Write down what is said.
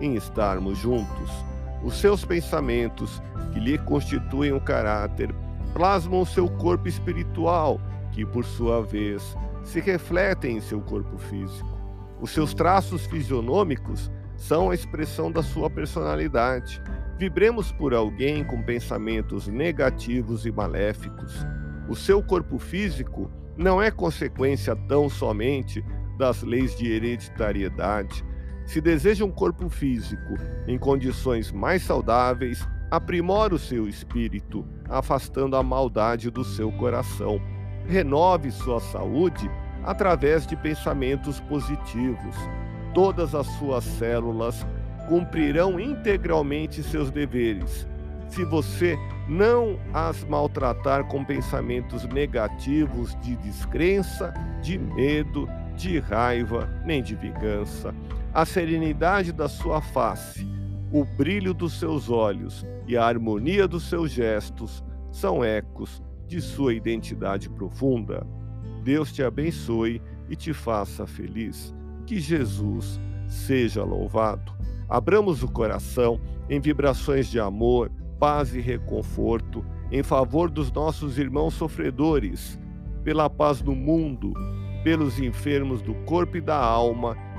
em estarmos juntos. Os seus pensamentos, que lhe constituem o caráter, plasmam seu corpo espiritual, que por sua vez se refletem em seu corpo físico. Os seus traços fisionômicos são a expressão da sua personalidade. Vibremos por alguém com pensamentos negativos e maléficos. O seu corpo físico não é consequência tão somente das leis de hereditariedade. Se deseja um corpo físico em condições mais saudáveis, aprimora o seu espírito, afastando a maldade do seu coração. Renove sua saúde através de pensamentos positivos. Todas as suas células cumprirão integralmente seus deveres. Se você não as maltratar com pensamentos negativos de descrença, de medo, de raiva, nem de vingança, a serenidade da sua face o brilho dos seus olhos e a harmonia dos seus gestos são ecos de sua identidade profunda. Deus te abençoe e te faça feliz. Que Jesus seja louvado. Abramos o coração em vibrações de amor, paz e reconforto em favor dos nossos irmãos sofredores, pela paz do mundo, pelos enfermos do corpo e da alma